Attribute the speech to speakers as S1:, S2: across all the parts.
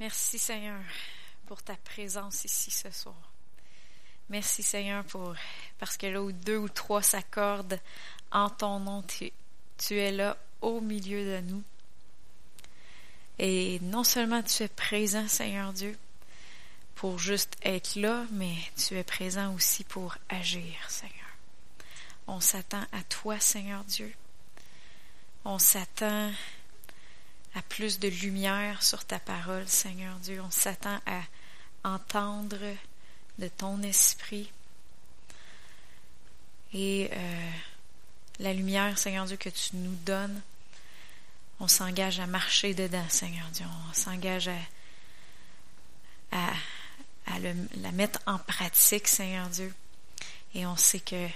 S1: Merci Seigneur pour ta présence ici ce soir. Merci Seigneur pour parce que là où deux ou trois s'accordent en ton nom, tu, es là au milieu de nous. Et non seulement tu es présent, Seigneur Dieu, pour juste être là, mais tu es présent aussi pour agir, Seigneur. On s'attend à toi, Seigneur Dieu. On s'attend à plus de lumière sur ta parole, Seigneur Dieu. On s'attend à entendre de ton esprit. Et euh, la lumière, Seigneur Dieu, que tu nous donnes, on s'engage à marcher dedans, Seigneur Dieu. On s'engage à, la mettre en pratique, Seigneur Dieu. Et on sait que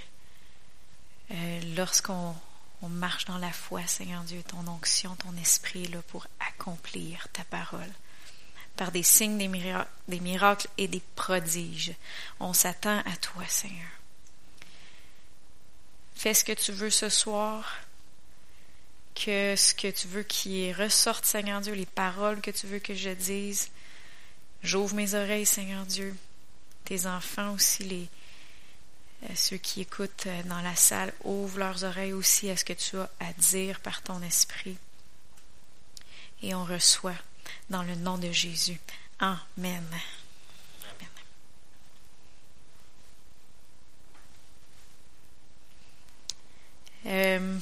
S1: euh, lorsqu'on on marche dans la foi, Seigneur Dieu, ton onction, ton esprit là pour accomplir ta parole. Par des signes, des miracles, des miracles et des prodiges. On s'attend à toi, Seigneur. Fais ce que tu veux ce soir. Que ce que tu veux qui ressorte, Seigneur Dieu, les paroles que tu veux que je dise. J'ouvre mes oreilles, Seigneur Dieu. Tes enfants aussi, les, ceux qui écoutent euh, dans la salle, ouvrent leurs oreilles aussi à ce que tu as à dire par ton esprit. Et on reçoit dans le nom de Jésus. Amen. Euh,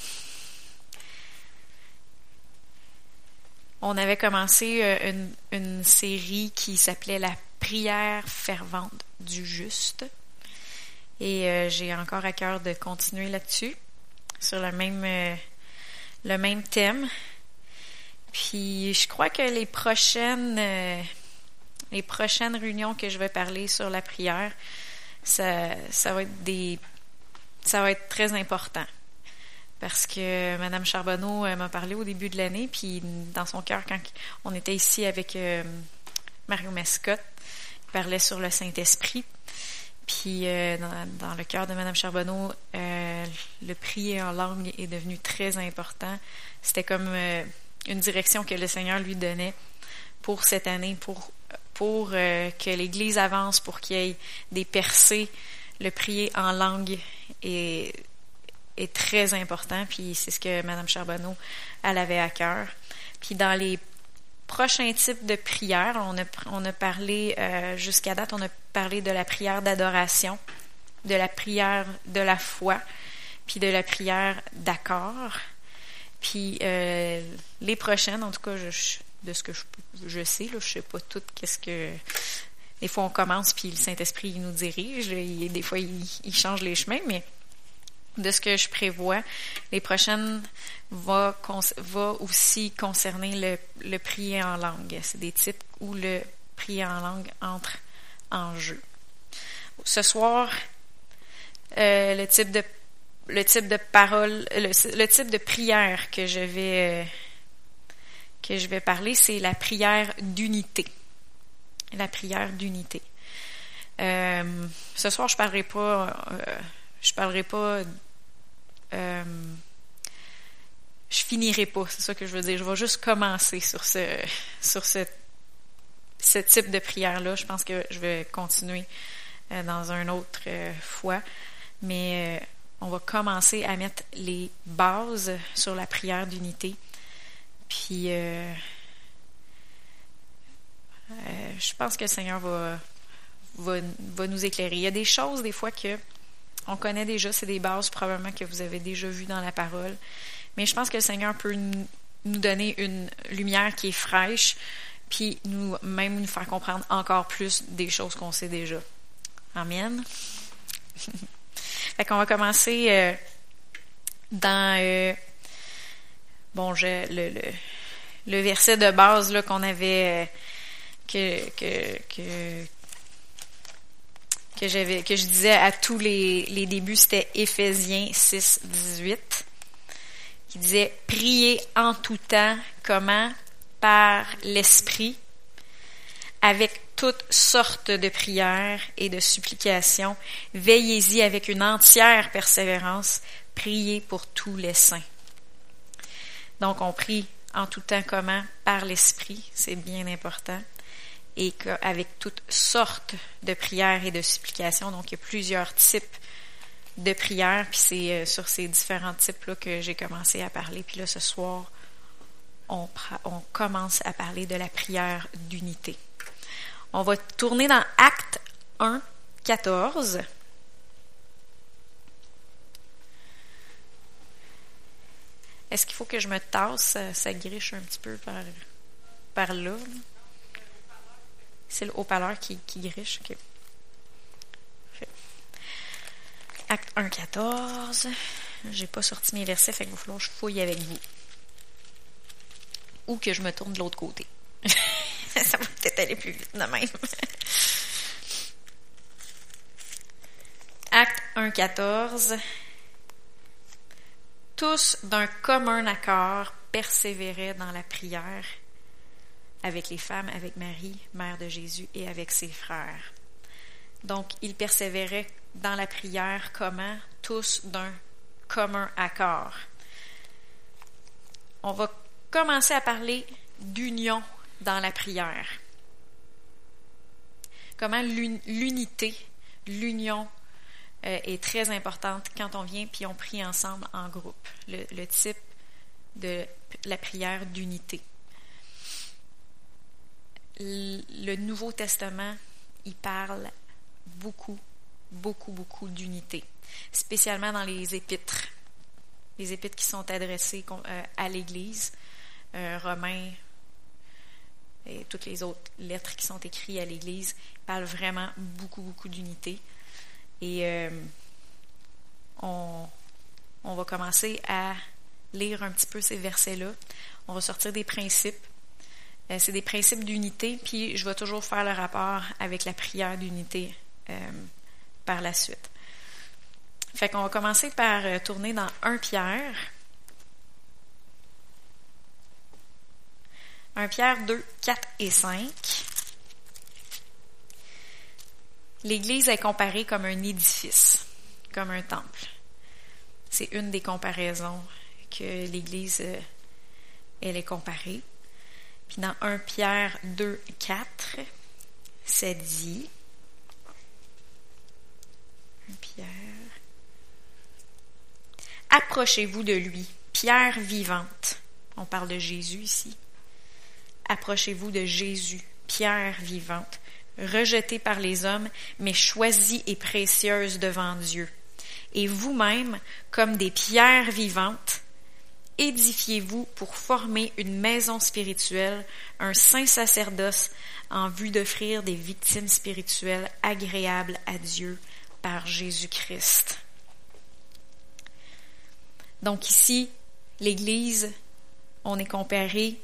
S1: on avait commencé une série qui s'appelait La prière fervente du juste. Et euh, j'ai encore à cœur de continuer là-dessus, sur le même, euh, le même thème. Puis je crois que les prochaines, euh, les prochaines réunions que je vais parler sur la prière, ça, ça va être des, ça va être très important. Parce que Madame Charbonneau m'a parlé au début de l'année, puis dans son cœur, quand on était ici avec Mario Mascotte, il parlait sur le Saint-Esprit. Puis euh, dans, le cœur de Madame Charbonneau, euh, le prier en langue est devenu très important. C'était comme euh, une direction que le Seigneur lui donnait pour cette année, pour pour que l'Église avance, pour qu'il y ait des percées. Le prier en langue est, est très important. Puis c'est ce que Madame Charbonneau elle avait à cœur. Puis dans les prochain type de prière, on a, parlé, euh, jusqu'à date, on a parlé de la prière d'adoration, de la prière de la foi, puis de la prière d'accord. Puis euh, les prochaines, en tout cas, je, de ce que je, je sais, là, je sais pas tout qu'est-ce que... Des fois, on commence, puis le Saint-Esprit nous dirige. des fois, il, il change les chemins, mais de ce que je prévois. Les prochaines va aussi concerner le, le prier en langue. C'est des titres où le prier en langue entre en jeu. Ce soir, euh, le type de le type de parole, le, type de prière que je vais euh, que je vais parler, c'est la prière d'unité. La prière d'unité. Euh, ce soir, je parlerai pas, je parlerai pas euh, je finirai pas, c'est ça que je veux dire. Je vais juste commencer sur ce, sur ce, ce type de prière-là. Je pense que je vais continuer euh, dans un autre euh, fois. Mais on va commencer à mettre les bases sur la prière d'unité. Puis, je pense que le Seigneur va, va, va nous éclairer. Il y a des choses, des fois, que on connaît déjà, c'est des bases probablement que vous avez déjà vues dans la parole. Mais je pense que le Seigneur peut nous donner une lumière qui est fraîche, puis nous même nous faire comprendre encore plus des choses qu'on sait déjà. Amen. fait qu'on va commencer euh, dans euh, bon, je, le, le, verset de base là qu'on avait euh, que, que, que que j'avais que je disais à tous les, les débuts, c'était Éphésiens 6, 18, qui disait Priez en tout temps, comment? Par l'Esprit, avec toutes sortes de prières et de supplications. Veillez-y avec une entière persévérance. Priez pour tous les saints. Donc, on prie en tout temps comment? Par l'Esprit, c'est bien important. Et avec toutes sortes de prières et de supplications. Donc, il y a plusieurs types de prières, puis c'est euh, sur ces différents types-là que j'ai commencé à parler. Puis là, ce soir, on, commence à parler de la prière d'unité. On va tourner dans Acte 1, 14. Est-ce qu'il faut que je me tasse? Ça, griche un petit peu par, par là? C'est le haut-parleur qui, qui griche. Acte 1, 14. J'ai pas sorti mes versets, fait qu'il va falloir que je fouille avec vous. Ou que je me tourne de l'autre côté. ça va peut-être aller plus vite de même. Acte 1, 14 tous d'un commun accord persévéraient dans la prière avec les femmes, avec Marie, mère de Jésus, et avec ses frères. Donc, ils persévéraient dans la prière comment Tous d'un commun accord. On va commencer à parler d'union dans la prière. Comment l'unité, l'union euh, est très importante quand on vient puis on prie ensemble en groupe. Le, type de la prière d'unité. Le Nouveau Testament, il parle beaucoup, beaucoup, beaucoup d'unité, spécialement dans les épîtres, les épîtres qui sont adressés euh, à l'Église, euh, Romains et toutes les autres lettres qui sont écrites à l'Église, parlent vraiment beaucoup, beaucoup d'unité. Et euh, on va commencer à lire un petit peu ces versets-là. On va sortir des principes. Euh, c'est des principes d'unité, puis je vais toujours faire le rapport avec la prière d'unité euh, par la suite. Fait qu'on va commencer par tourner dans 1 Pierre. 1 Pierre 2, 4 et 5. L'Église est comparée comme un édifice, comme un temple. C'est une des comparaisons que l'Église, euh, elle est comparée. Puis dans 1 Pierre 2, 4, c'est dit, 1 Pierre, approchez-vous de lui, pierre vivante. On parle de Jésus ici. Approchez-vous de Jésus, pierre vivante, rejetée par les hommes, mais choisie et précieuse devant Dieu. Et vous-même, comme des pierres vivantes, édifiez-vous pour former une maison spirituelle, un saint sacerdoce, en vue d'offrir des victimes spirituelles agréables à Dieu par Jésus-Christ. Donc ici, l'Église, on est comparé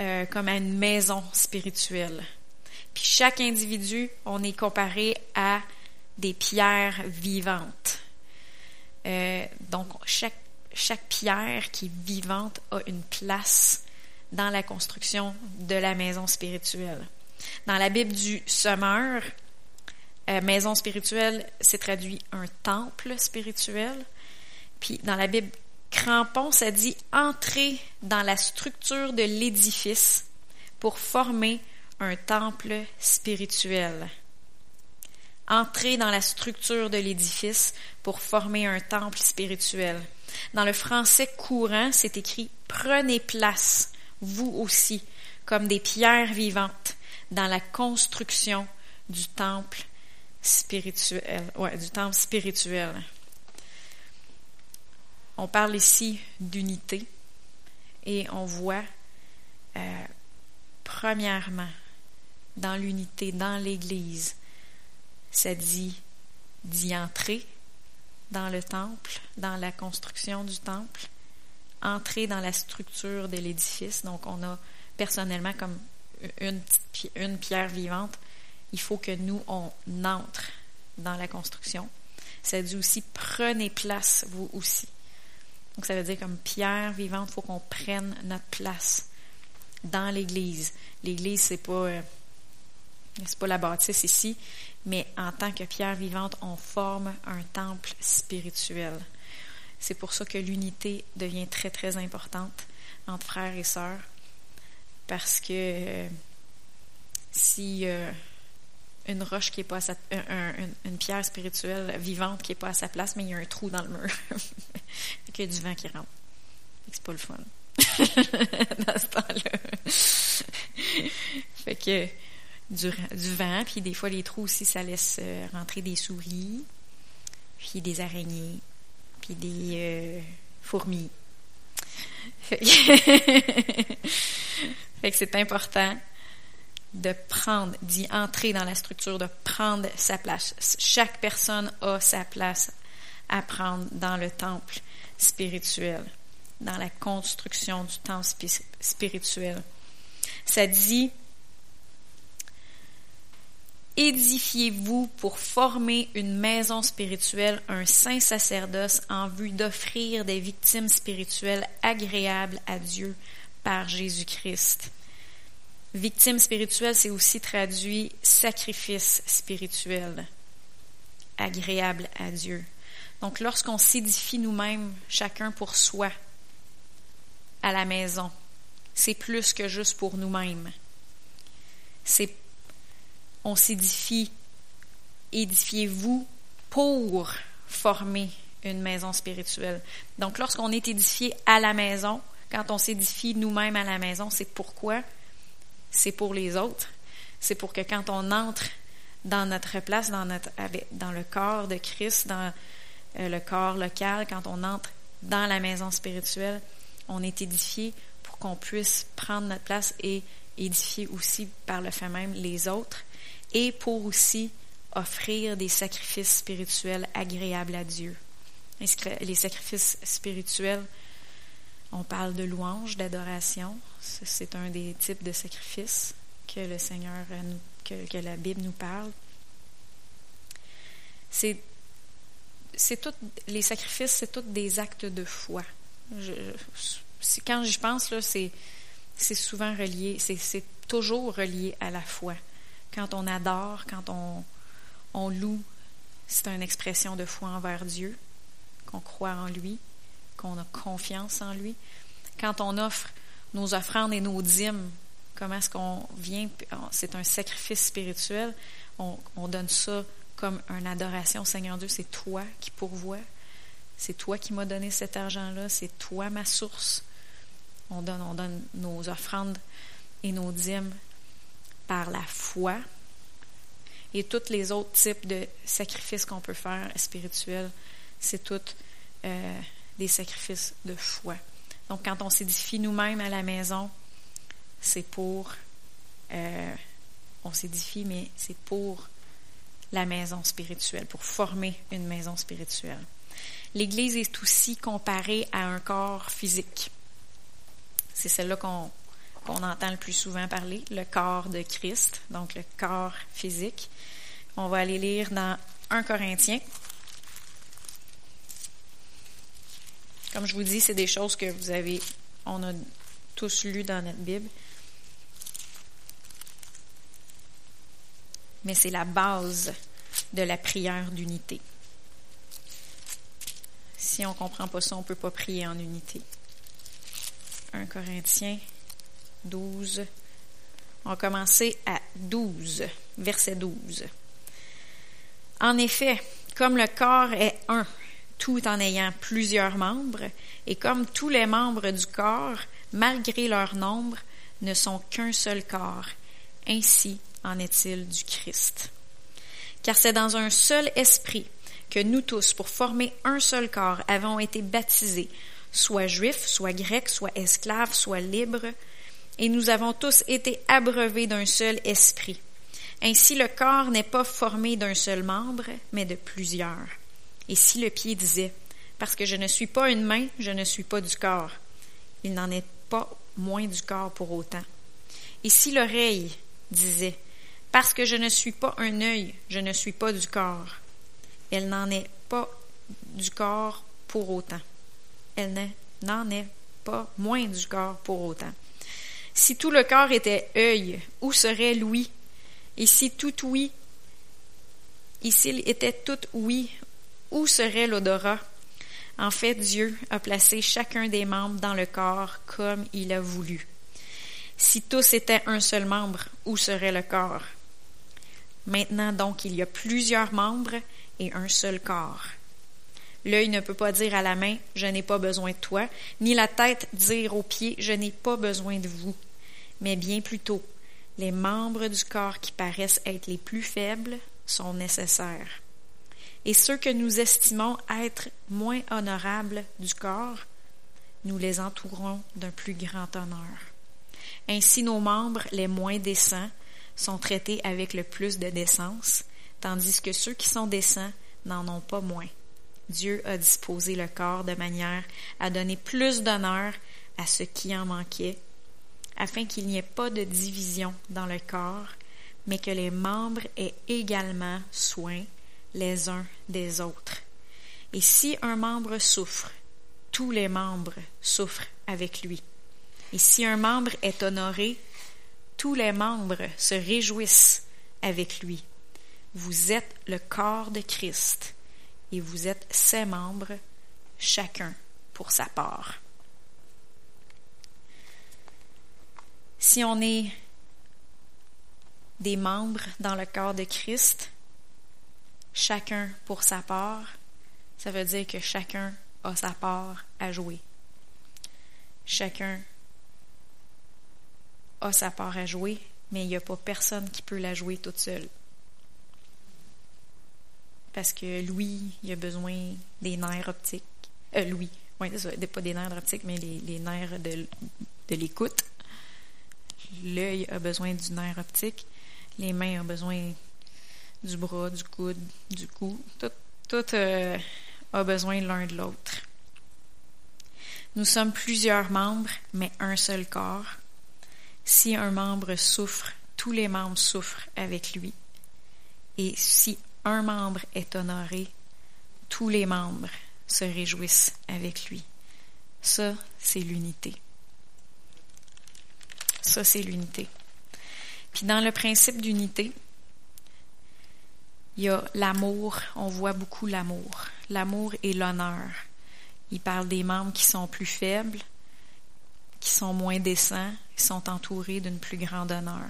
S1: euh, comme à une maison spirituelle. Puis chaque individu, on est comparé à des pierres vivantes. Euh, donc, chaque, chaque pierre qui est vivante a une place dans la construction de la maison spirituelle. Dans la Bible du Sommeur, euh, maison spirituelle, c'est traduit un temple spirituel. Puis dans la Bible Crampon, ça dit entrer dans la structure de l'édifice pour former un temple spirituel. Entrer dans la structure de l'édifice pour former un temple spirituel. Dans le français courant, c'est écrit Prenez place, vous aussi, comme des pierres vivantes, dans la construction du temple spirituel. Ouais, du temple spirituel. On parle ici d'unité et on voit, euh, premièrement, dans l'unité, dans l'Église. Ça dit d'y entrer dans le temple, dans la construction du temple, entrer dans la structure de l'édifice. Donc, on a personnellement comme une, une pierre vivante. Il faut que nous, on entre dans la construction. Ça dit aussi, prenez place, vous aussi. Donc, ça veut dire comme pierre vivante, il faut qu'on prenne notre place dans l'Église. L'Église, c'est pas... Euh, c'est pas la bâtisse ici, mais en tant que pierre vivante, on forme un temple spirituel. C'est pour ça que l'unité devient très, très importante entre frères et sœurs, parce que euh, aussi euh, une roche qui est pas à sa, une, pierre spirituelle vivante qui est pas à sa place, mais il y a un trou dans le mur. il y a du vent qui rentre. C'est pas le fun. dans ce temps-là. fait que du, du, vent, puis des fois les trous aussi, ça laisse euh, rentrer des souris, puis des araignées, puis des euh, fourmis. Fait que c'est important de prendre, d'y entrer dans la structure, de prendre sa place. Chaque personne a sa place à prendre dans le temple spirituel, dans la construction du temple spirituel. Ça dit, édifiez-vous pour former une maison spirituelle, un saint sacerdoce en vue d'offrir des victimes spirituelles agréables à Dieu par Jésus-Christ. Victime spirituelle, c'est aussi traduit sacrifice spirituel, agréable à Dieu. Donc lorsqu'on s'édifie nous-mêmes, chacun pour soi, à la maison, c'est plus que juste pour nous-mêmes. C'est on s'édifie, édifiez-vous pour former une maison spirituelle. Donc lorsqu'on est édifié à la maison, quand on s'édifie nous-mêmes à la maison, c'est pourquoi? C'est pour les autres. C'est pour que quand on entre dans notre place, dans, notre, dans le corps de Christ, dans euh, le corps local, quand on entre dans la maison spirituelle, on est édifié pour qu'on puisse prendre notre place et édifier aussi par le fait même les autres et pour aussi offrir des sacrifices spirituels agréables à Dieu. Les sacrifices spirituels, on parle de louange, d'adoration. C'est un des types de sacrifices que le Seigneur, que, la Bible nous parle. C'est, c'est tout, les sacrifices, c'est tous des actes de foi. Je, quand j'y pense, c'est souvent relié, c'est, c'est toujours relié à la foi. Quand on adore, quand on, on loue, c'est une expression de foi envers Dieu, qu'on croit en lui, qu'on a confiance en lui. Quand on offre nos offrandes et nos dîmes, comment est-ce qu'on vient, c'est un sacrifice spirituel, on, donne ça comme une adoration au Seigneur Dieu, c'est toi qui pourvois, c'est toi qui m'as donné cet argent-là, c'est toi ma source. On donne, on donne nos offrandes et nos dîmes par la foi et tous les autres types de sacrifices qu'on peut faire spirituels, c'est tout euh, des sacrifices de foi. Donc, quand on s'édifie nous-mêmes à la maison, c'est pour, euh, on s'édifie, mais c'est pour la maison spirituelle, pour former une maison spirituelle. L'Église est aussi comparée à un corps physique. C'est celle-là qu'on qu'on entend le plus souvent parler, le corps de Christ, donc le corps physique. On va aller lire dans 1 Corinthiens Comme je vous dis, c'est des choses que vous avez, on a tous lues dans notre Bible. Mais c'est la base de la prière d'unité. Si on ne comprend pas ça, on ne peut pas prier en unité. 1 Corinthiens 12. On va commencer à 12, verset 12. En effet, comme le corps est un tout en ayant plusieurs membres, et comme tous les membres du corps, malgré leur nombre, ne sont qu'un seul corps. Ainsi en est-il du Christ. Car c'est dans un seul esprit que nous tous, pour former un seul corps, avons été baptisés, soit juifs, soit grecs, soit esclaves, soit libres, et nous avons tous été abreuvés d'un seul esprit. Ainsi le corps n'est pas formé d'un seul membre, mais de plusieurs. Et si le pied disait, parce que je ne suis pas une main, je ne suis pas du corps, il n'en est pas moins du corps pour autant. Et si l'oreille disait, parce que je ne suis pas un œil, je ne suis pas du corps, elle n'en est pas du corps pour autant. Elle n'en est pas moins du corps pour autant. Si tout le corps était œil, où serait l'ouïe? Et si tout oui, et s'il était tout oui, où serait l'odorat? En fait, Dieu a placé chacun des membres dans le corps comme il a voulu. Si tous étaient un seul membre, où serait le corps? Maintenant donc il y a plusieurs membres et un seul corps. L'œil ne peut pas dire à la main Je n'ai pas besoin de toi, ni la tête dire aux pieds Je n'ai pas besoin de vous, mais bien plutôt les membres du corps qui paraissent être les plus faibles sont nécessaires. Et ceux que nous estimons être moins honorables du corps, nous les entourons d'un plus grand honneur. Ainsi nos membres les moins décents sont traités avec le plus de décence, tandis que ceux qui sont décents n'en ont pas moins. Dieu a disposé le corps de manière à donner plus d'honneur à ce qui en manquait afin qu'il n'y ait pas de division dans le corps, mais que les membres aient également soin les uns des autres. Et si un membre souffre, tous les membres souffrent avec lui. Et si un membre est honoré, tous les membres se réjouissent avec lui. Vous êtes le corps de Christ et vous êtes ses membres, chacun pour sa part. Si on est des membres dans le corps de Christ, chacun pour sa part, ça veut dire que chacun a sa part à jouer. Chacun a sa part à jouer, mais il n'y a pas personne qui peut la jouer toute seule. Parce que Louis, il a besoin des nerfs optiques. Euh, Louis, oui, pas des nerfs optiques, mais les, nerfs de, de l'écoute. L'œil a besoin du nerf optique, les mains ont besoin du bras, du coude, du cou. Tout, euh, a besoin l'un de l'autre. Nous sommes plusieurs membres, mais un seul corps. Si un membre souffre, tous les membres souffrent avec lui. Et si un membre est honoré, tous les membres se réjouissent avec lui. Ça, c'est l'unité. Ça, c'est l'unité. Puis dans le principe d'unité, il y a l'amour, on voit beaucoup l'amour. L'amour et l'honneur. Il parle des membres qui sont plus faibles, qui sont moins décents, qui sont entourés d'une plus grande honneur.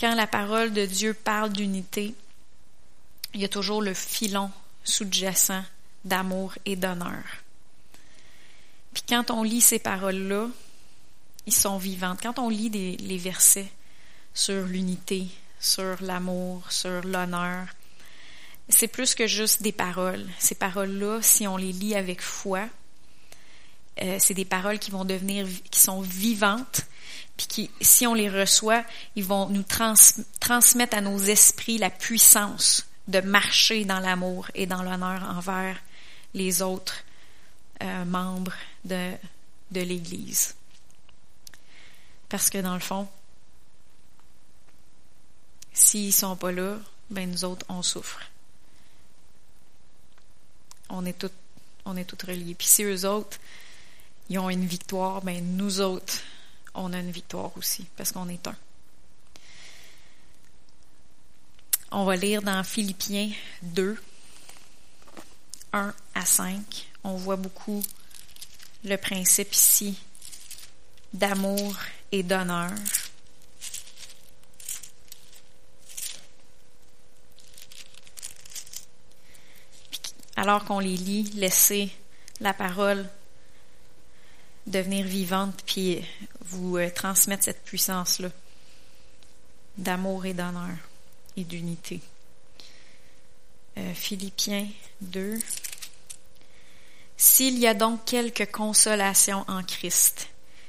S1: Quand la parole de Dieu parle d'unité, il y a toujours le filon sous-jacent d'amour et d'honneur. Puis quand on lit ces paroles-là, ils sont vivantes. Quand on lit les versets sur l'unité, sur l'amour, sur l'honneur, c'est plus que juste des paroles. Ces paroles-là, si on les lit avec foi, euh, c'est des paroles qui vont devenir, qui sont vivantes, puis qui, si on les reçoit, ils vont nous transmettre à nos esprits la puissance de marcher dans l'amour et dans l'honneur envers les autres euh, membres de, l'Église. Parce que dans le fond, s'ils sont pas là, ben nous autres, on souffre. On est tous, on est tous reliés. Puis si eux autres, ils ont une victoire, ben nous autres, on a une victoire aussi, parce qu'on est un. On va lire dans Philippiens 2, 1 à 5 on voit beaucoup le principe ici d'amour et d'honneur. Alors qu'on les lit, laissez la parole devenir vivante, puis vous euh, transmettre cette puissance-là d'amour et d'honneur et d'unité. Euh, Philippiens 2. S'il y a donc quelque consolation en Christ,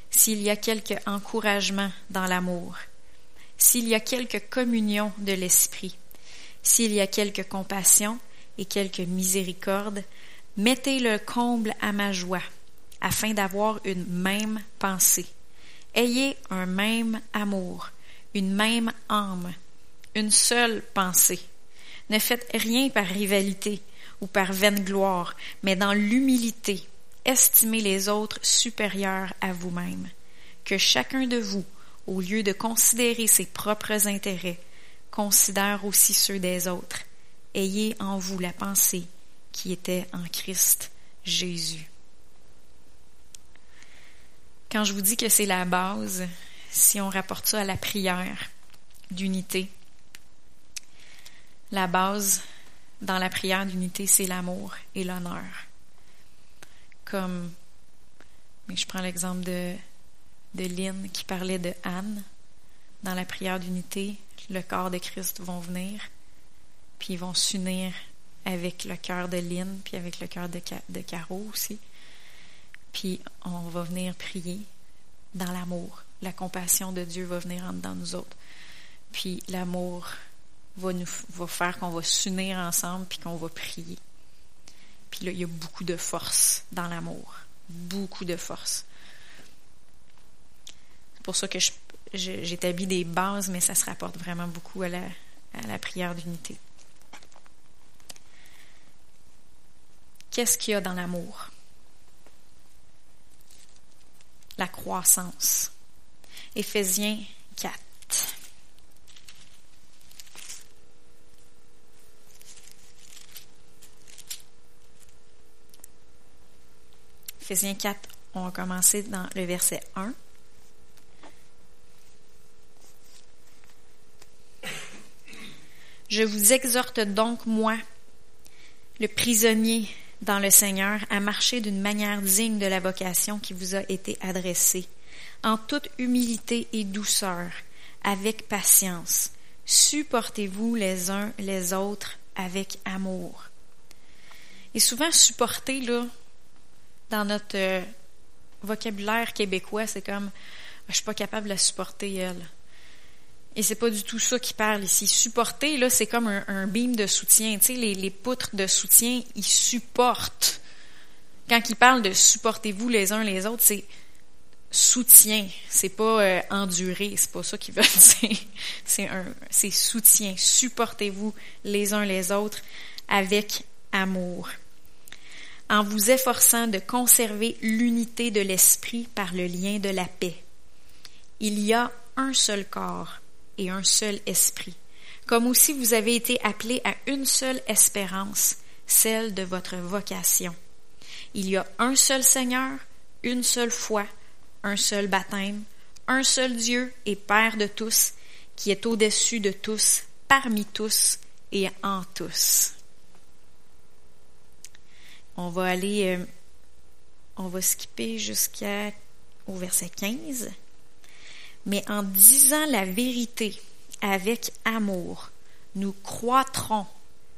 S1: s'il y a quelque encouragement dans l'amour, s'il y a quelque communion de l'esprit, s'il y a quelque compassion et quelque miséricorde, mettez le comble à ma joie, afin d'avoir une même pensée. Ayez un même amour, une même âme, une seule pensée. Ne faites rien par rivalité ou par vaine gloire, mais dans l'humilité, estimez les autres supérieurs à vous-même. Que chacun de vous, au lieu de considérer ses propres intérêts, considère aussi ceux des autres. Ayez en vous la pensée qui était en Christ Jésus. Quand je vous dis que c'est la base, si on rapporte ça à la prière d'unité, la base dans la prière d'unité, c'est l'amour et l'honneur. Comme, mais je prends l'exemple de, de Lynn qui parlait de Anne. Dans la prière d'unité, le corps de Christ vont venir, puis ils vont s'unir avec le cœur de Lynn, puis avec le cœur de, de Caro aussi. Puis on va venir prier dans l'amour. La compassion de Dieu va venir en dedans nous autres. Puis l'amour va nous faire qu'on va s'unir ensemble puis qu'on va prier. Puis là, il y a beaucoup de force dans l'amour. Beaucoup de force. C'est pour ça que j'établis des bases, mais ça se rapporte vraiment beaucoup à la, à la prière d'unité. Qu'est-ce qu'il y a dans l'amour? La croissance. Éphésiens 4. Éphésiens 4, on va commencer dans le verset 1. Je vous exhorte donc, moi, le prisonnier dans le Seigneur, à marcher d'une manière digne de la vocation qui vous a été adressée, en toute humilité et douceur, avec patience. Supportez-vous les uns les autres avec amour. Et souvent, supporter, là, dans notre euh, vocabulaire québécois, c'est comme je suis pas capable de supporter elle. Et c'est pas du tout ça qui parle ici. Supporter, là, c'est comme un, un, beam de soutien. Tu sais, les, les, poutres de soutien, ils supportent. Quand ils parlent de supportez-vous les uns les autres, c'est soutien. C'est pas euh, endurer. C'est pas ça qu'ils veulent dire. C'est un, c'est soutien. Supportez-vous les uns les autres avec amour en vous efforçant de conserver l'unité de l'esprit par le lien de la paix. Il y a un seul corps et un seul esprit, comme aussi vous avez été appelés à une seule espérance, celle de votre vocation. Il y a un seul Seigneur, une seule foi, un seul baptême, un seul Dieu et Père de tous, qui est au-dessus de tous, parmi tous et en tous. On va aller, euh, on va skipper jusqu'à au verset 15. Mais en disant la vérité avec amour, nous croîtrons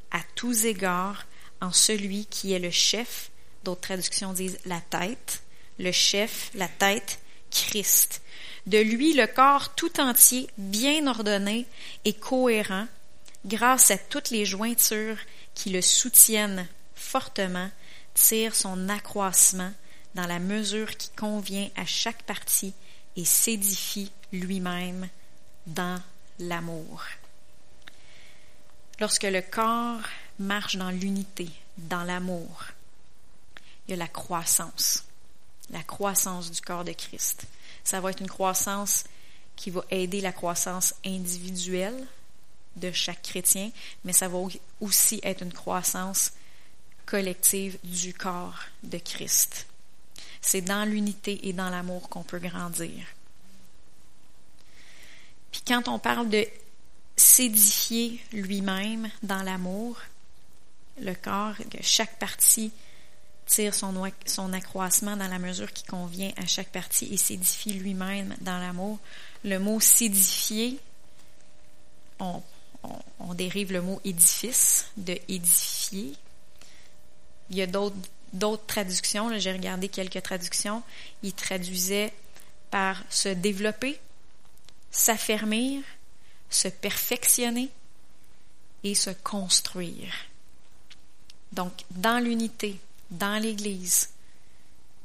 S1: à tous égards en celui qui est le chef, d'autres traductions disent la tête, le chef, la tête, Christ. De lui, le corps tout entier, bien ordonné et cohérent, grâce à toutes les jointures qui le soutiennent fortement, tire son accroissement dans la mesure qui convient à chaque partie et s'édifie lui-même dans l'amour. Lorsque le corps marche dans l'unité, dans l'amour, il y a la croissance, la croissance du corps de Christ. Ça va être une croissance qui va aider la croissance individuelle de chaque chrétien, mais ça va aussi être une croissance collective du corps de Christ. C'est dans l'unité et dans l'amour qu'on peut grandir. Puis quand on parle de s'édifier lui-même dans l'amour, le corps, chaque partie tire son, son accroissement dans la mesure qui convient à chaque partie et s'édifie lui-même dans l'amour. Le mot s'édifier, on, on, on, dérive le mot édifice de édifier, il y a d'autres traductions, j'ai regardé quelques traductions, il traduisait par se développer, s'affermir, se perfectionner et se construire. Donc, dans l'unité, dans l'Église,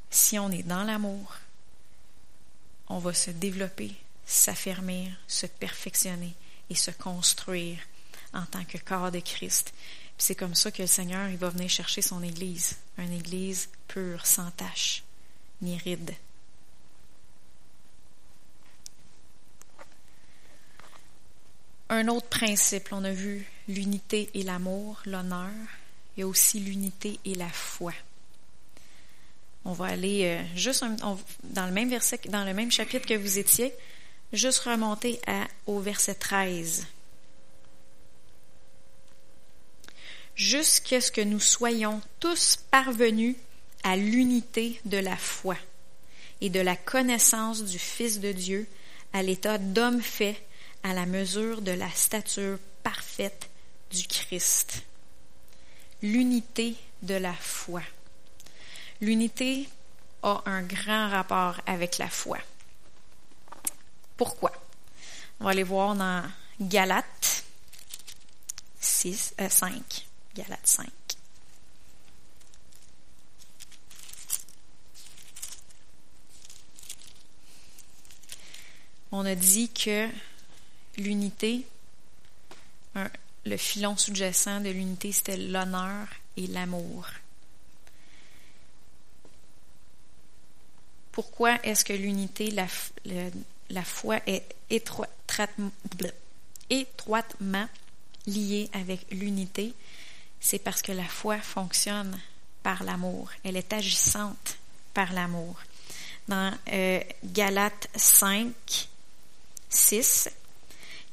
S1: si on est dans l'amour, on va se développer, s'affermir, se perfectionner et se construire en tant que corps de Christ c'est comme ça que le Seigneur, il va venir chercher son Église, une Église pure, sans tache, ni ride. Un autre principe, on a vu l'unité et l'amour, l'honneur. A aussi l'unité et la foi. On va aller euh, juste dans le même verset, dans le même chapitre que vous étiez, juste remonter au verset 13. Jusqu'à ce que nous soyons tous parvenus à l'unité de la foi et de la connaissance du Fils de Dieu, à l'état d'homme fait, à la mesure de la stature parfaite du Christ. L'unité de la foi. L'unité a un grand rapport avec la foi. Pourquoi? On va aller voir dans Galates 6, 5. Galates 5. On a dit que l'unité, le filon sous-jacent de l'unité, c'était l'honneur et l'amour. Pourquoi est-ce que l'unité, la, foi est étroitement liée avec l'unité? C'est parce que la foi fonctionne par l'amour. Elle est agissante par l'amour. Dans euh, Galates 5, 6,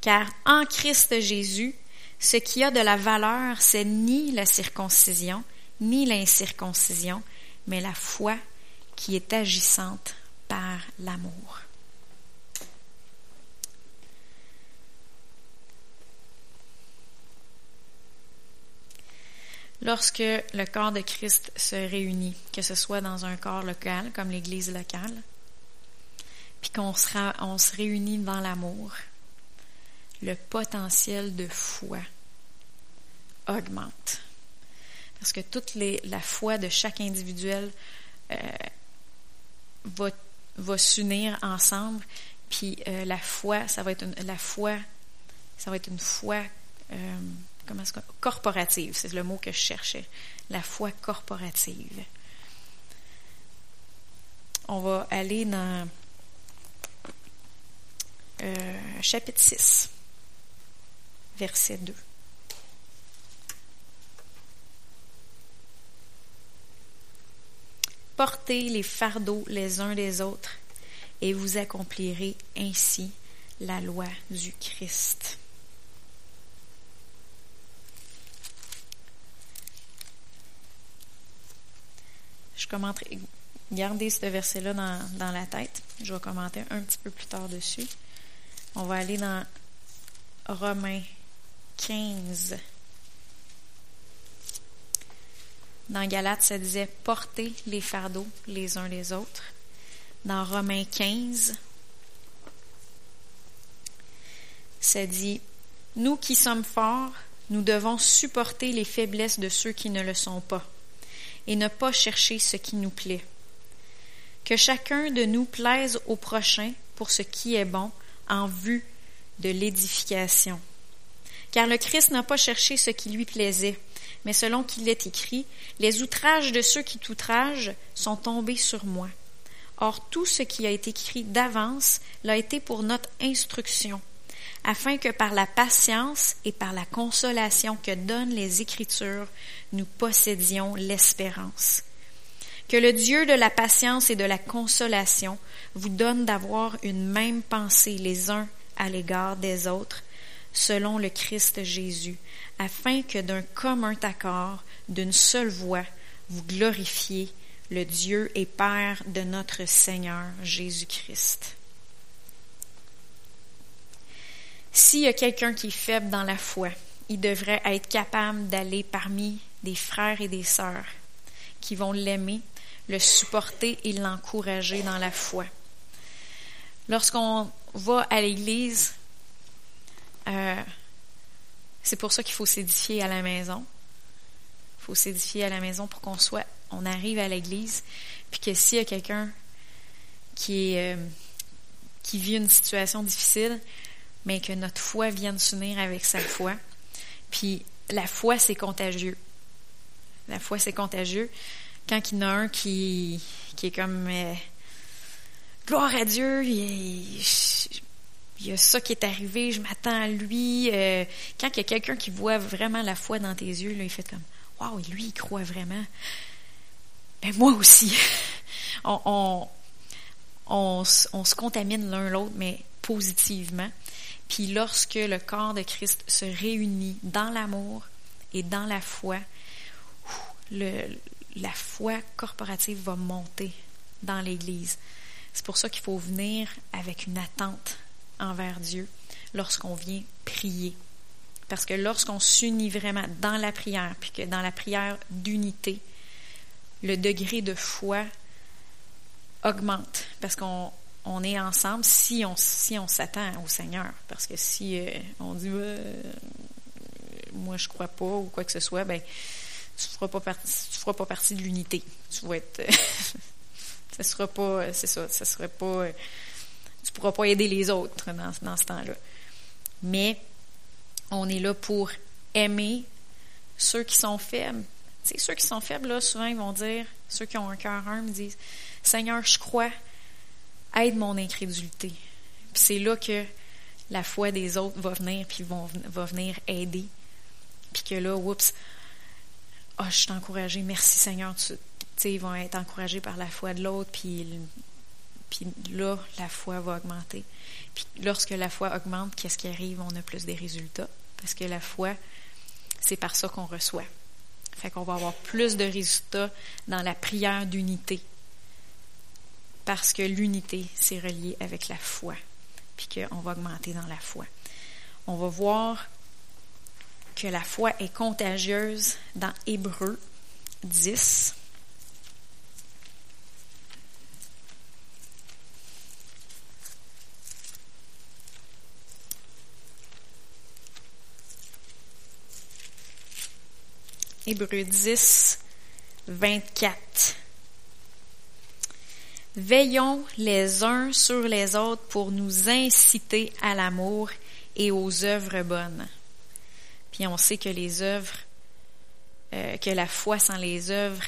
S1: car en Christ Jésus, ce qui a de la valeur, c'est ni la circoncision, ni l'incirconcision, mais la foi qui est agissante par l'amour. Lorsque le corps de Christ se réunit, que ce soit dans un corps local comme l'Église locale, puis qu'on se, réunit dans l'amour, le potentiel de foi augmente. Parce que toute les, la foi de chaque individuel euh, va, va s'unir ensemble. Puis euh, la foi, ça va être une, la foi, ça va être une foi euh, corporative, c'est le mot que je cherchais. La foi corporative. On va aller dans euh, chapitre 6, verset 2. Portez les fardeaux les uns des autres et vous accomplirez ainsi la loi du Christ. Je commenterai, gardez ce verset-là dans, dans la tête. Je vais commenter un petit peu plus tard dessus. On va aller dans Romains 15. Dans Galates, ça disait portez les fardeaux les uns les autres. Dans Romains 15, ça dit Nous qui sommes forts, nous devons supporter les faiblesses de ceux qui ne le sont pas et ne pas chercher ce qui nous plaît. Que chacun de nous plaise au prochain pour ce qui est bon en vue de l'édification. Car le Christ n'a pas cherché ce qui lui plaisait, mais selon qu'il est écrit, les outrages de ceux qui t'outragent sont tombés sur moi. Or tout ce qui a été écrit d'avance l'a été pour notre instruction, afin que par la patience et par la consolation que donnent les Écritures, nous possédions l'espérance. Que le Dieu de la patience et de la consolation vous donne d'avoir une même pensée les uns à l'égard des autres, selon le Christ Jésus, afin que d'un commun accord, d'une seule voix, vous glorifiez le Dieu et Père de notre Seigneur Jésus-Christ. S'il y a quelqu'un qui est faible dans la foi, il devrait être capable d'aller parmi des frères et des sœurs qui vont l'aimer, le supporter et l'encourager dans la foi. Lorsqu'on va à l'église, euh, c'est pour ça qu'il faut s'édifier à la maison. Il faut s'édifier à la maison pour qu'on soit, on arrive à l'église, puis que s'il y a quelqu'un qui euh, qui vit une situation difficile, mais que notre foi vienne s'unir avec sa foi. Puis la foi, c'est contagieux. La foi, c'est contagieux. Quand il y en a un qui, qui est comme euh, gloire à Dieu, il, y a ça qui est arrivé, je m'attends à lui. Euh, quand il y a quelqu'un qui voit vraiment la foi dans tes yeux, là, il fait comme Waouh, lui, il croit vraiment. Ben moi aussi. on, on, se contamine l'un l'autre, mais positivement. Puis lorsque le corps de Christ se réunit dans l'amour et dans la foi, la foi corporative va monter dans l'Église. C'est pour ça qu'il faut venir avec une attente envers Dieu lorsqu'on vient prier. Parce que lorsqu'on s'unit vraiment dans la prière, puis que dans la prière d'unité, le degré de foi augmente parce qu'on on est ensemble si on si on s'attend au Seigneur. Parce que si euh, on dit euh, moi je crois pas ou quoi que ce soit ben tu feras pas partie feras pas partie de l'unité. Tu vas être ça sera pas c'est ça ça serait pas tu pourras pas aider les autres dans, dans ce temps-là. Mais on est là pour aimer ceux qui sont faibles. Tu sais, ceux qui sont faibles là souvent ils vont dire ceux qui ont un cœur humble disent Seigneur, je crois, aide mon incrédulité. Puis c'est là que la foi des autres va venir, puis vont, va venir aider. Puis que là, oups, oh, je suis encouragée, merci Seigneur. Tu sais, ils vont être encouragés par la foi de l'autre, puis, puis là, la foi va augmenter. Puis lorsque la foi augmente, qu'est-ce qui arrive? On a plus des résultats. Parce que la foi, c'est par ça qu'on reçoit. Fait qu'on va avoir plus de résultats dans la prière d'unité parce que l'unité, c'est relié avec la foi, puis qu'on va augmenter dans la foi. On va voir que la foi est contagieuse dans Hébreu 10. Hébreu 10, 24. Veillons les uns sur les autres pour nous inciter à l'amour et aux œuvres bonnes. Puis on sait que les œuvres, euh, que la foi sans les œuvres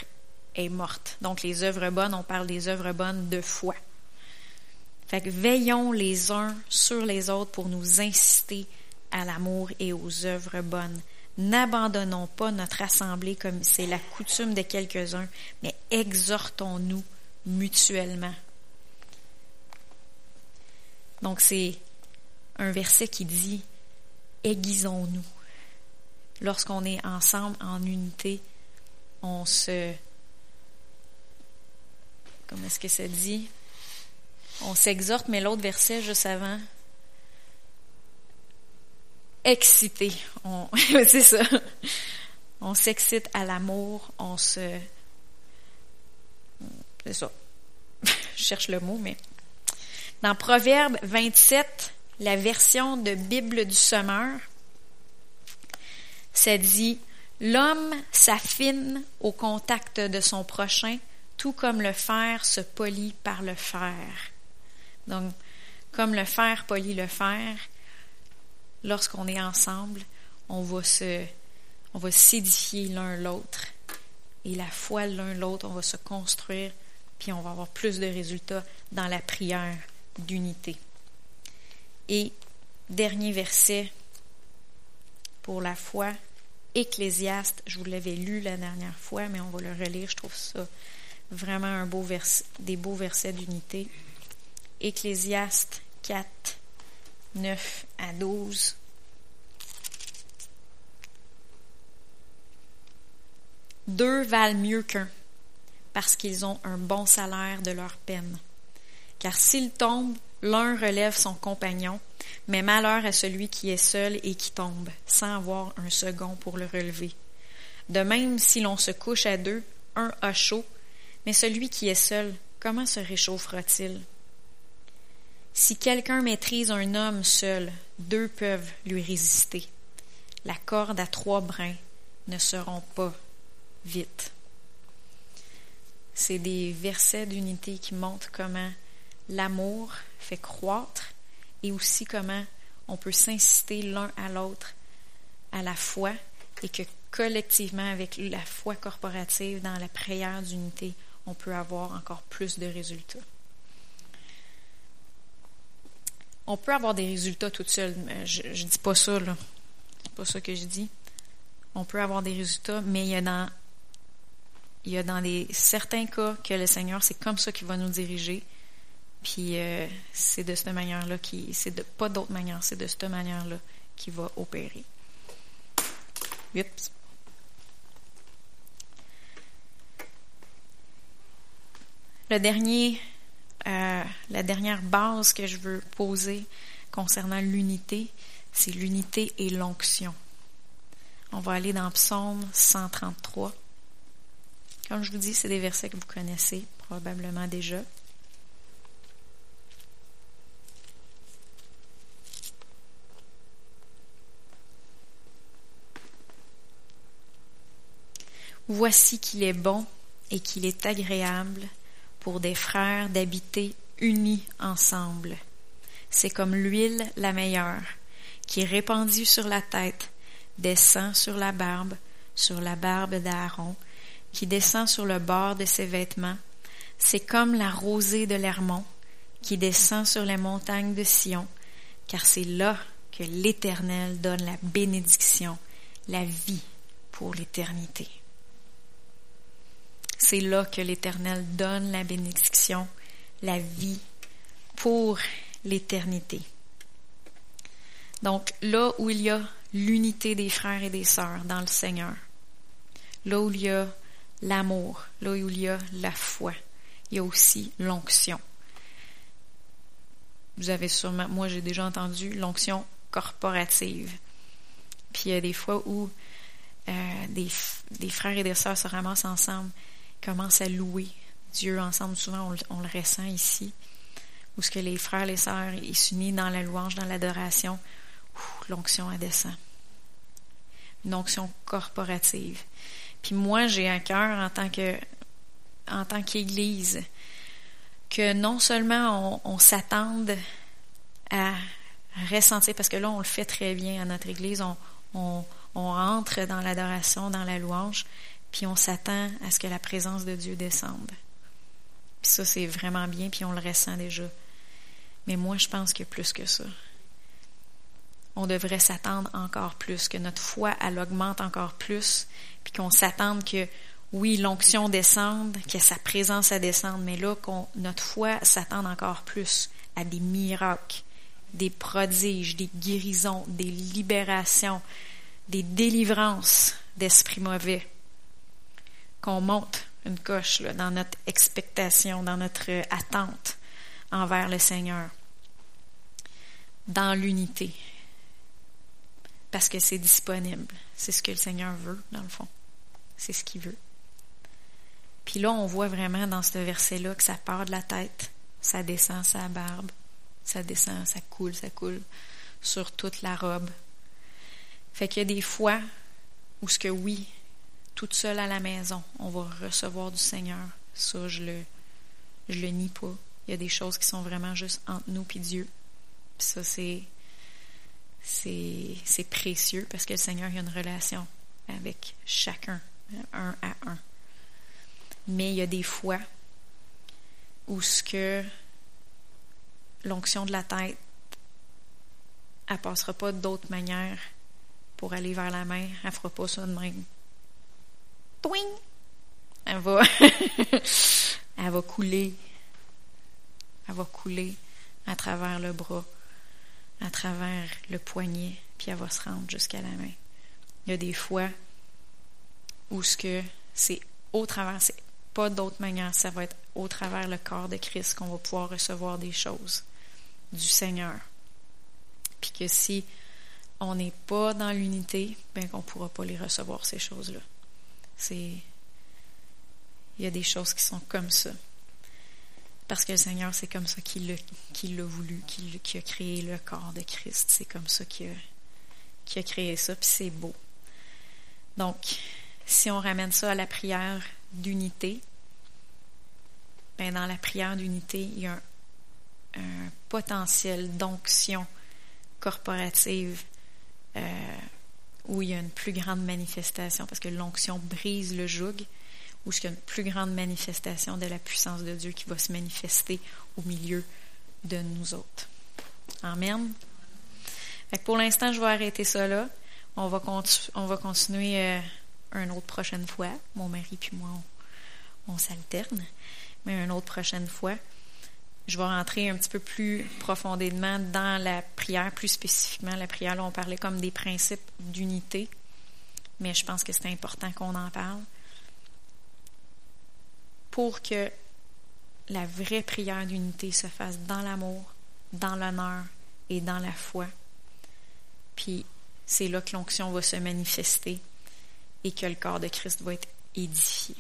S1: est morte. Donc les œuvres bonnes, on parle des œuvres bonnes de foi. Fait que veillons les uns sur les autres pour nous inciter à l'amour et aux œuvres bonnes. N'abandonnons pas notre assemblée comme c'est la coutume de quelques-uns, mais exhortons-nous mutuellement. Donc c'est un verset qui dit aiguisons-nous. Lorsqu'on est ensemble en unité, on se comment est-ce que ça dit? On s'exhorte, mais l'autre verset juste avant excité. On... c'est ça. On s'excite à l'amour, on se c'est ça. Je cherche le mot, mais. Dans Proverbe 27, la version de Bible du Sommeur, ça dit L'homme s'affine au contact de son prochain, tout comme le fer se polit par le fer. Donc, comme le fer polit le fer, lorsqu'on est ensemble, on va se, on va s'édifier l'un l'autre. Et la foi l'un l'autre, on va se construire puis on va avoir plus de résultats dans la prière d'unité. Et dernier verset pour la foi, Ecclésiaste, je vous l'avais lu la dernière fois, mais on va le relire, je trouve ça vraiment un beau des beaux versets d'unité. Ecclésiaste 4, 9 à 12. Deux valent mieux qu'un parce qu'ils ont un bon salaire de leur peine. Car s'ils tombent, l'un relève son compagnon, mais malheur à celui qui est seul et qui tombe, sans avoir un second pour le relever. De même, si l'on se couche à deux, un a chaud, mais celui qui est seul, comment se réchauffera-t-il? Si quelqu'un maîtrise un homme seul, deux peuvent lui résister. La corde à trois brins ne seront pas vite. C'est des versets d'unité qui montrent comment l'amour fait croître et aussi comment on peut s'inciter l'un à l'autre à la foi et que collectivement, avec la foi corporative dans la prière d'unité, on peut avoir encore plus de résultats. On peut avoir des résultats tout seul. Je ne dis pas ça, là. C'est pas ça que je dis. On peut avoir des résultats, mais il y a dans il y a dans des certains cas que le Seigneur, c'est comme ça qu'il va nous diriger. Puis euh, c'est de cette manière-là qui, c'est de pas d'autre manière, c'est de cette manière-là qu'il va opérer. Oups. Le dernier, euh, la dernière base que je veux poser concernant l'unité, c'est l'unité et l'onction. On va aller dans Psaume 133. Comme je vous dis, c'est des versets que vous connaissez probablement déjà. Voici qu'il est bon et qu'il est agréable pour des frères d'habiter unis ensemble. C'est comme l'huile la meilleure, qui est répandue sur la tête, descend sur la barbe, sur la barbe d'Aaron, qui descend sur le bord de ses vêtements. C'est comme la rosée de l'Hermont, qui descend sur les montagnes de Sion, car c'est là que l'Éternel donne la bénédiction, la vie pour l'éternité. C'est là que l'Éternel donne la bénédiction, la vie pour l'éternité. Donc là où il y a l'unité des frères et des sœurs dans le Seigneur, là où il y a l'amour, là où il y a la foi, il y a aussi l'onction. Vous avez sûrement, moi j'ai déjà entendu l'onction corporative. Puis il y a des fois où euh, des, frères et des sœurs se ramassent ensemble commence à louer Dieu ensemble. Souvent, on, le ressent ici, où ce que les frères, les sœurs, ils s'unissent dans la louange, dans l'adoration. L'onction, descend. Une onction corporative. Puis moi, j'ai un cœur en tant que, en tant qu'Église, que non seulement on, s'attende à ressentir, parce que là, on le fait très bien à notre Église, on, on, on rentre dans l'adoration, dans la louange, puis on s'attend à ce que la présence de Dieu descende. Puis ça, c'est vraiment bien, puis on le ressent déjà. Mais moi, je pense a plus que ça. On devrait s'attendre encore plus, que notre foi, elle augmente encore plus, puis qu'on s'attende que, oui, l'onction descende, que sa présence, elle descende, mais là, qu'on, notre foi s'attende encore plus à des miracles, des prodiges, des guérisons, des libérations, des délivrances d'esprits mauvais. Qu'on monte une coche dans notre expectation, dans notre attente envers le Seigneur, dans l'unité, parce que c'est disponible. C'est ce que le Seigneur veut, dans le fond. C'est ce qu'il veut. Puis là, on voit vraiment dans ce verset-là que ça part de la tête, ça descend sa barbe, ça descend, ça coule, ça coule sur toute la robe. Fait qu'il y a des fois où ce que oui, toute seule à la maison, on va recevoir du Seigneur. Ça, je le, je le nie pas. Il y a des choses qui sont vraiment juste entre nous et Dieu. ça, c'est, c'est, précieux parce que le Seigneur a une relation avec chacun, un à un. Mais il y a des fois où ce que l'onction de la tête, elle passera pas d'autre manière pour aller vers la mer. Elle fera pas ça de même. Elle va, elle va couler. Elle va couler à travers le bras, à travers le poignet, puis elle va se rendre jusqu'à la main. Il y a des fois où ce que c'est au travers, c'est pas d'autre manière, ça va être au travers le corps de Christ qu'on va pouvoir recevoir des choses du Seigneur. Puis que si on n'est pas dans l'unité, ben qu'on ne pourra pas les recevoir, ces choses-là. C'est. Il y a des choses qui sont comme ça. Parce que le Seigneur, c'est comme ça qu'il l'a, voulu, qu'il, a créé le corps de Christ. C'est comme ça qu'il a, créé ça, puis c'est beau. Donc, si on ramène ça à la prière d'unité, ben dans la prière d'unité, il y a un, un potentiel d'onction corporative euh, où il y a une plus grande manifestation, parce que l'onction brise le joug, où il y a une plus grande manifestation de la puissance de Dieu qui va se manifester au milieu de nous autres. Amen. pour l'instant, je vais arrêter ça là. On va, on va continuer euh, une autre prochaine fois. Mon mari puis moi, on s'alterne, mais une autre prochaine fois. Je vais rentrer un petit peu plus profondément dans la prière, plus spécifiquement la prière. Là, on parlait comme des principes d'unité, mais je pense que c'est important qu'on en parle pour que la vraie prière d'unité se fasse dans l'amour, dans l'honneur et dans la foi. Puis c'est là que l'onction va se manifester et que le corps de Christ va être édifié.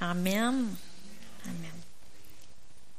S1: Amen. Amen.